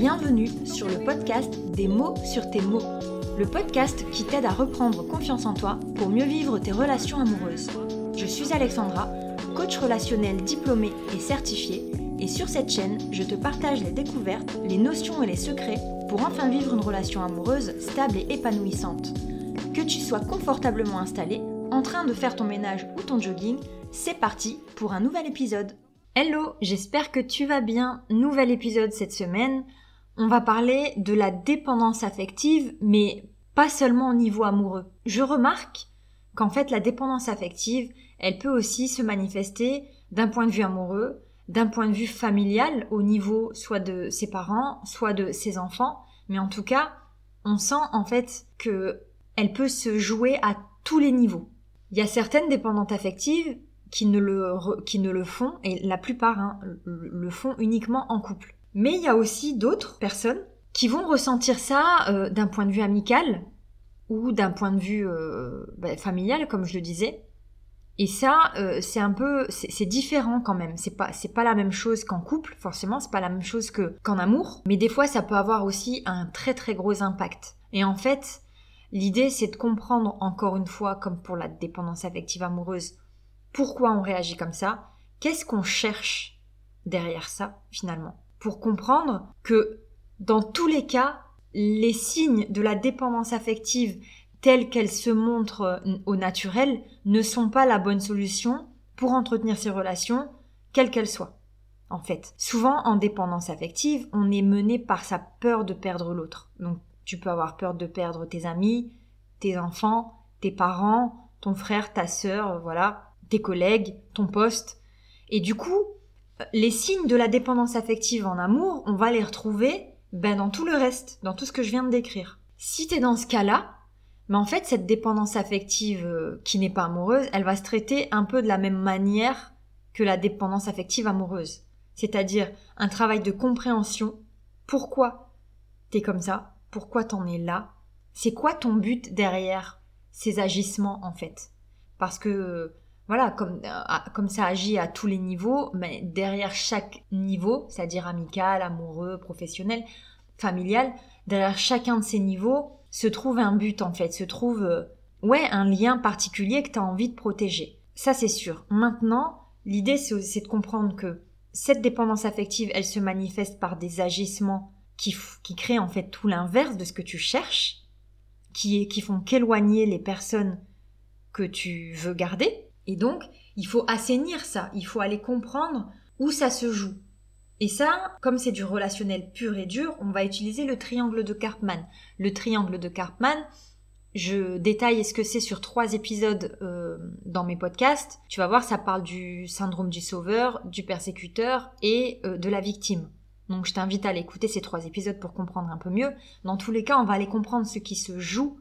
Bienvenue sur le podcast Des mots sur tes mots, le podcast qui t'aide à reprendre confiance en toi pour mieux vivre tes relations amoureuses. Je suis Alexandra, coach relationnel diplômée et certifiée, et sur cette chaîne, je te partage les découvertes, les notions et les secrets pour enfin vivre une relation amoureuse stable et épanouissante. Que tu sois confortablement installé, en train de faire ton ménage ou ton jogging, c'est parti pour un nouvel épisode. Hello, j'espère que tu vas bien. Nouvel épisode cette semaine. On va parler de la dépendance affective, mais pas seulement au niveau amoureux. Je remarque qu'en fait la dépendance affective, elle peut aussi se manifester d'un point de vue amoureux, d'un point de vue familial au niveau soit de ses parents, soit de ses enfants, mais en tout cas, on sent en fait que elle peut se jouer à tous les niveaux. Il y a certaines dépendantes affectives qui ne le, qui ne le font, et la plupart hein, le font uniquement en couple. Mais il y a aussi d'autres personnes qui vont ressentir ça euh, d'un point de vue amical ou d'un point de vue euh, bah, familial, comme je le disais. Et ça, euh, c'est un peu, c'est différent quand même. C'est pas, c'est pas la même chose qu'en couple, forcément. C'est pas la même chose que qu'en amour. Mais des fois, ça peut avoir aussi un très très gros impact. Et en fait, l'idée, c'est de comprendre encore une fois, comme pour la dépendance affective amoureuse, pourquoi on réagit comme ça, qu'est-ce qu'on cherche derrière ça finalement, pour comprendre que dans tous les cas, les signes de la dépendance affective telles qu'elles se montrent au naturel ne sont pas la bonne solution pour entretenir ces relations, quelles qu'elles soient. En fait, souvent en dépendance affective, on est mené par sa peur de perdre l'autre. Donc tu peux avoir peur de perdre tes amis, tes enfants, tes parents, ton frère, ta sœur, voilà, tes collègues, ton poste. Et du coup, les signes de la dépendance affective en amour, on va les retrouver ben, dans tout le reste, dans tout ce que je viens de décrire. Si t'es dans ce cas-là, mais ben, en fait, cette dépendance affective euh, qui n'est pas amoureuse, elle va se traiter un peu de la même manière que la dépendance affective amoureuse. C'est-à-dire un travail de compréhension. Pourquoi t'es comme ça? Pourquoi t'en es là? C'est quoi ton but derrière ces agissements en fait? Parce que voilà, comme, euh, comme ça agit à tous les niveaux, mais derrière chaque niveau, c'est-à-dire amical, amoureux, professionnel, familial, derrière chacun de ces niveaux se trouve un but en fait, se trouve euh, ouais un lien particulier que tu as envie de protéger. Ça c'est sûr. Maintenant, l'idée c'est de comprendre que cette dépendance affective, elle se manifeste par des agissements qui, qui créent en fait tout l'inverse de ce que tu cherches, qui, qui font qu'éloigner les personnes que tu veux garder, et donc, il faut assainir ça, il faut aller comprendre où ça se joue. Et ça, comme c'est du relationnel pur et dur, on va utiliser le triangle de Karpman. Le triangle de Karpman, je détaille ce que c'est sur trois épisodes euh, dans mes podcasts. Tu vas voir, ça parle du syndrome du sauveur, du persécuteur et euh, de la victime. Donc je t'invite à aller écouter ces trois épisodes pour comprendre un peu mieux. Dans tous les cas, on va aller comprendre ce qui se joue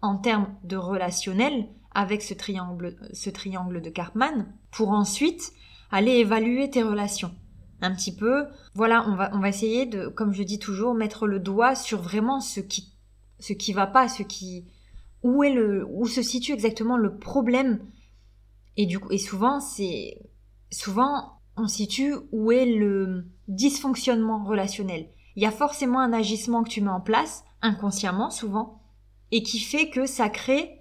en termes de relationnel avec ce triangle, ce triangle de Karpman pour ensuite aller évaluer tes relations. Un petit peu, voilà, on va, on va essayer de, comme je dis toujours, mettre le doigt sur vraiment ce qui, ce qui va pas, ce qui, où est le, où se situe exactement le problème. Et du coup, et souvent, c'est, souvent, on situe où est le dysfonctionnement relationnel. Il y a forcément un agissement que tu mets en place, inconsciemment souvent, et qui fait que ça crée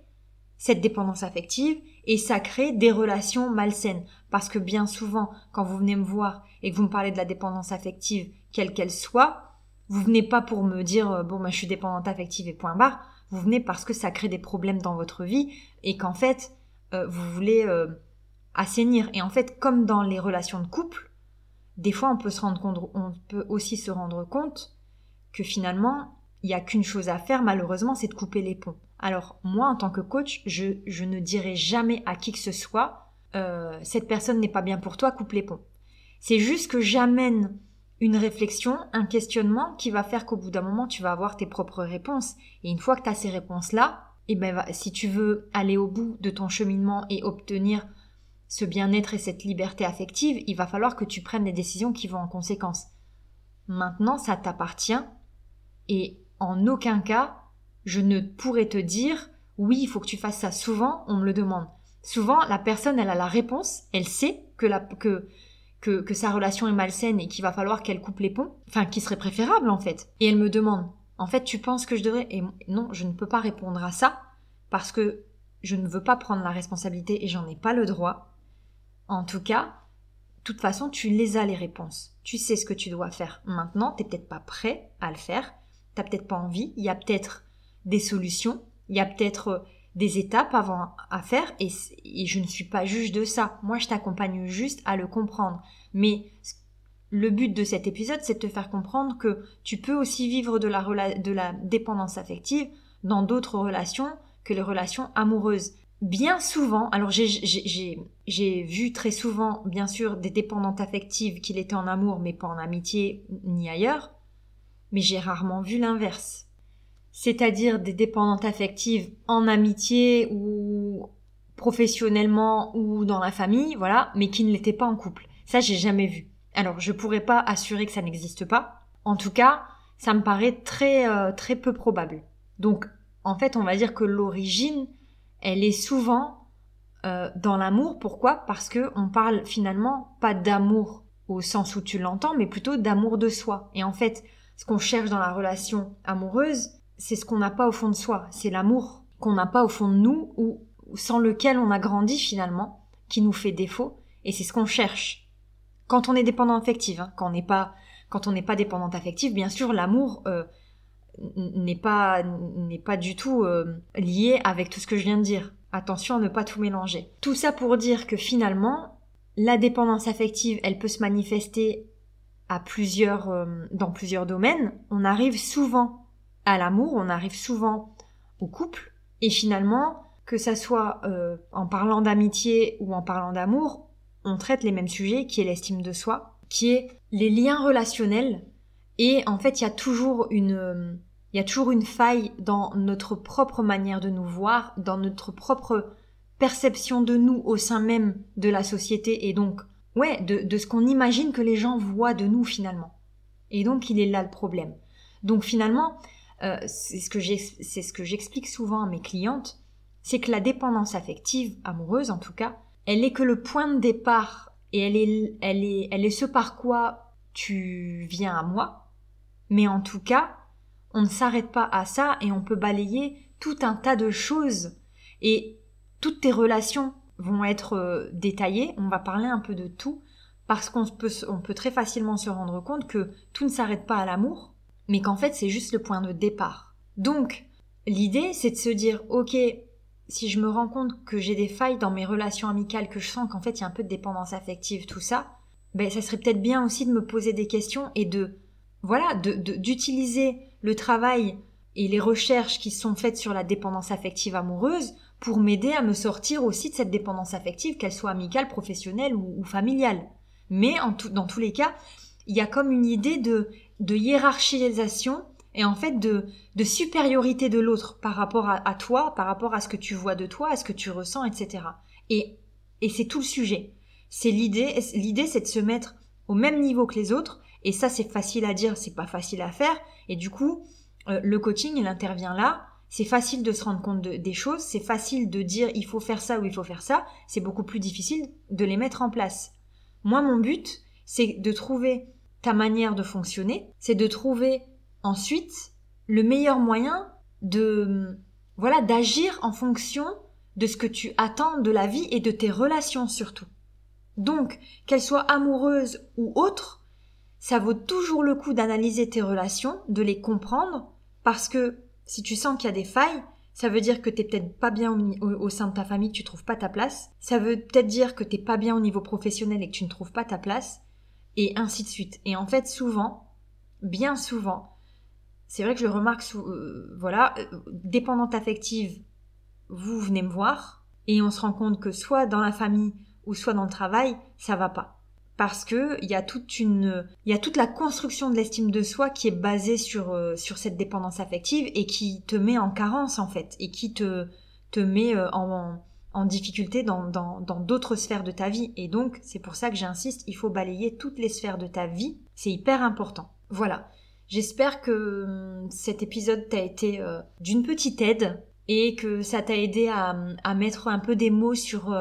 cette dépendance affective et ça crée des relations malsaines. Parce que bien souvent, quand vous venez me voir et que vous me parlez de la dépendance affective, quelle qu'elle soit, vous venez pas pour me dire euh, bon, bah, je suis dépendante affective et point barre. Vous venez parce que ça crée des problèmes dans votre vie et qu'en fait, euh, vous voulez euh, assainir. Et en fait, comme dans les relations de couple, des fois, on peut se rendre compte, on peut aussi se rendre compte que finalement, il n'y a qu'une chose à faire, malheureusement, c'est de couper les ponts. Alors moi, en tant que coach, je, ne dirai jamais à qui que ce soit euh, cette personne n'est pas bien pour toi, coupe les ponts. C'est juste que j'amène une réflexion, un questionnement qui va faire qu'au bout d'un moment, tu vas avoir tes propres réponses. Et une fois que tu as ces réponses-là, et eh ben, si tu veux aller au bout de ton cheminement et obtenir ce bien-être et cette liberté affective, il va falloir que tu prennes des décisions qui vont en conséquence. Maintenant, ça t'appartient et en aucun cas, je ne pourrais te dire oui, il faut que tu fasses ça. Souvent, on me le demande. Souvent, la personne, elle a la réponse, elle sait que, la, que que, que sa relation est malsaine et qu'il va falloir qu'elle coupe les ponts, enfin qui serait préférable en fait. Et elle me demande, en fait tu penses que je devrais... Et non, je ne peux pas répondre à ça parce que je ne veux pas prendre la responsabilité et j'en ai pas le droit. En tout cas, de toute façon, tu les as les réponses. Tu sais ce que tu dois faire. Maintenant, t'es peut-être pas prêt à le faire. T'as peut-être pas envie. Il y a peut-être des solutions. Il y a peut-être euh, des étapes avant à faire et, je ne suis pas juge de ça. Moi, je t'accompagne juste à le comprendre. Mais le but de cet épisode, c'est de te faire comprendre que tu peux aussi vivre de la, de la dépendance affective dans d'autres relations que les relations amoureuses. Bien souvent, alors j'ai vu très souvent, bien sûr, des dépendantes affectives qu'il était en amour, mais pas en amitié ni ailleurs, mais j'ai rarement vu l'inverse c'est-à-dire des dépendantes affectives en amitié ou professionnellement ou dans la famille, voilà, mais qui ne l'étaient pas en couple. Ça, j'ai jamais vu. Alors, je pourrais pas assurer que ça n'existe pas. En tout cas, ça me paraît très euh, très peu probable. Donc, en fait, on va dire que l'origine, elle est souvent euh, dans l'amour. Pourquoi? Parce que on parle finalement pas d'amour au sens où tu l'entends, mais plutôt d'amour de soi. Et en fait, ce qu'on cherche dans la relation amoureuse, c'est ce qu'on n'a pas au fond de soi, c'est l'amour qu'on n'a pas au fond de nous ou sans lequel on a grandi finalement, qui nous fait défaut, et c'est ce qu'on cherche. Quand on est dépendant affectif, hein, quand on n'est pas quand on n'est pas dépendante affective, bien sûr, l'amour euh, n'est pas n'est pas du tout euh, lié avec tout ce que je viens de dire. Attention à ne pas tout mélanger. Tout ça pour dire que finalement, la dépendance affective, elle peut se manifester à plusieurs euh, dans plusieurs domaines. On arrive souvent à l'amour, on arrive souvent au couple, et finalement, que ça soit euh, en parlant d'amitié ou en parlant d'amour, on traite les mêmes sujets, qui est l'estime de soi, qui est les liens relationnels, et en fait, il y a toujours une, il y a toujours une faille dans notre propre manière de nous voir, dans notre propre perception de nous au sein même de la société, et donc, ouais, de, de ce qu'on imagine que les gens voient de nous finalement. Et donc, il est là le problème. Donc finalement, euh, c'est ce que j'explique souvent à mes clientes, c'est que la dépendance affective, amoureuse en tout cas, elle est que le point de départ et elle est, elle est, elle est ce par quoi tu viens à moi. Mais en tout cas, on ne s'arrête pas à ça et on peut balayer tout un tas de choses et toutes tes relations vont être euh, détaillées. On va parler un peu de tout parce qu'on peut, on peut très facilement se rendre compte que tout ne s'arrête pas à l'amour mais qu'en fait c'est juste le point de départ. Donc, l'idée c'est de se dire, ok, si je me rends compte que j'ai des failles dans mes relations amicales, que je sens qu'en fait il y a un peu de dépendance affective, tout ça, ben ça serait peut-être bien aussi de me poser des questions et de, voilà, d'utiliser de, le travail et les recherches qui sont faites sur la dépendance affective amoureuse pour m'aider à me sortir aussi de cette dépendance affective, qu'elle soit amicale, professionnelle ou, familiale. Mais dans tous les cas, il y a comme une idée de de hiérarchisation et en fait de, de supériorité de l'autre par rapport à, toi, par rapport à ce que tu vois de toi, à ce que tu ressens, etc. Et, et c'est tout le sujet. C'est l'idée, l'idée c'est de se mettre au même niveau que les autres, et ça c'est facile à dire, c'est pas facile à faire, et du coup, euh, le coaching il intervient là, c'est facile de se rendre compte des choses, c'est facile de dire il faut faire ça ou il faut faire ça, c'est beaucoup plus difficile de les mettre en place. Moi mon but, c'est de trouver ta manière de fonctionner, c'est de trouver ensuite le meilleur moyen de voilà d'agir en fonction de ce que tu attends de la vie et de tes relations surtout. Donc, qu'elles soient amoureuses ou autres, ça vaut toujours le coup d'analyser tes relations, de les comprendre, parce que si tu sens qu'il y a des failles, ça veut dire que t'es peut-être pas bien au, sein de ta famille, que tu trouves pas ta place. Ça veut peut-être dire que t'es pas bien au niveau professionnel et que tu ne trouves pas ta place et ainsi de suite. Et en fait, souvent, bien souvent, c'est vrai que je remarque, euh, voilà, euh, dépendante affective, vous venez me voir, et on se rend compte que soit dans la famille ou soit dans le travail, ça va pas. Parce que il y a toute une, il y a toute la construction de l'estime de soi qui est basée sur euh, sur cette dépendance affective et qui te met en carence en fait et qui te te met en, en difficulté dans d'autres sphères de ta vie. Et donc, c'est pour ça que j'insiste, il faut balayer toutes les sphères de ta vie. C'est hyper important. Voilà. J'espère que hum, cet épisode t'a été euh, d'une petite aide et que ça t'a aidé à, mettre un peu des mots sur,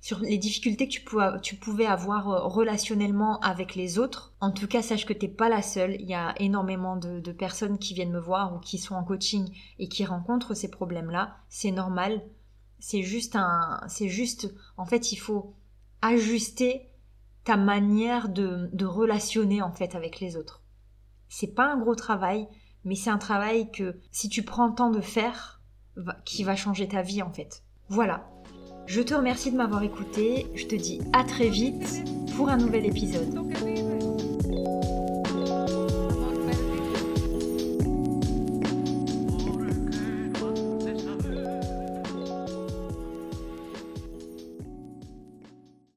sur les difficultés que tu pouvais, avoir euh, relationnellement avec les autres. En tout cas, sache que t'es pas la seule. Il y a énormément de, personnes qui viennent me voir ou qui sont en coaching et qui rencontrent ces problèmes-là. C'est normal. C'est juste un, c'est juste, en fait, il faut ajuster ta manière de, de relationner en fait avec les autres. C'est pas un gros travail, mais c'est un travail que si tu prends le temps de faire, qui va changer ta vie en fait. Voilà. Je te remercie de m'avoir écouté. Je te dis à très vite pour un nouvel épisode.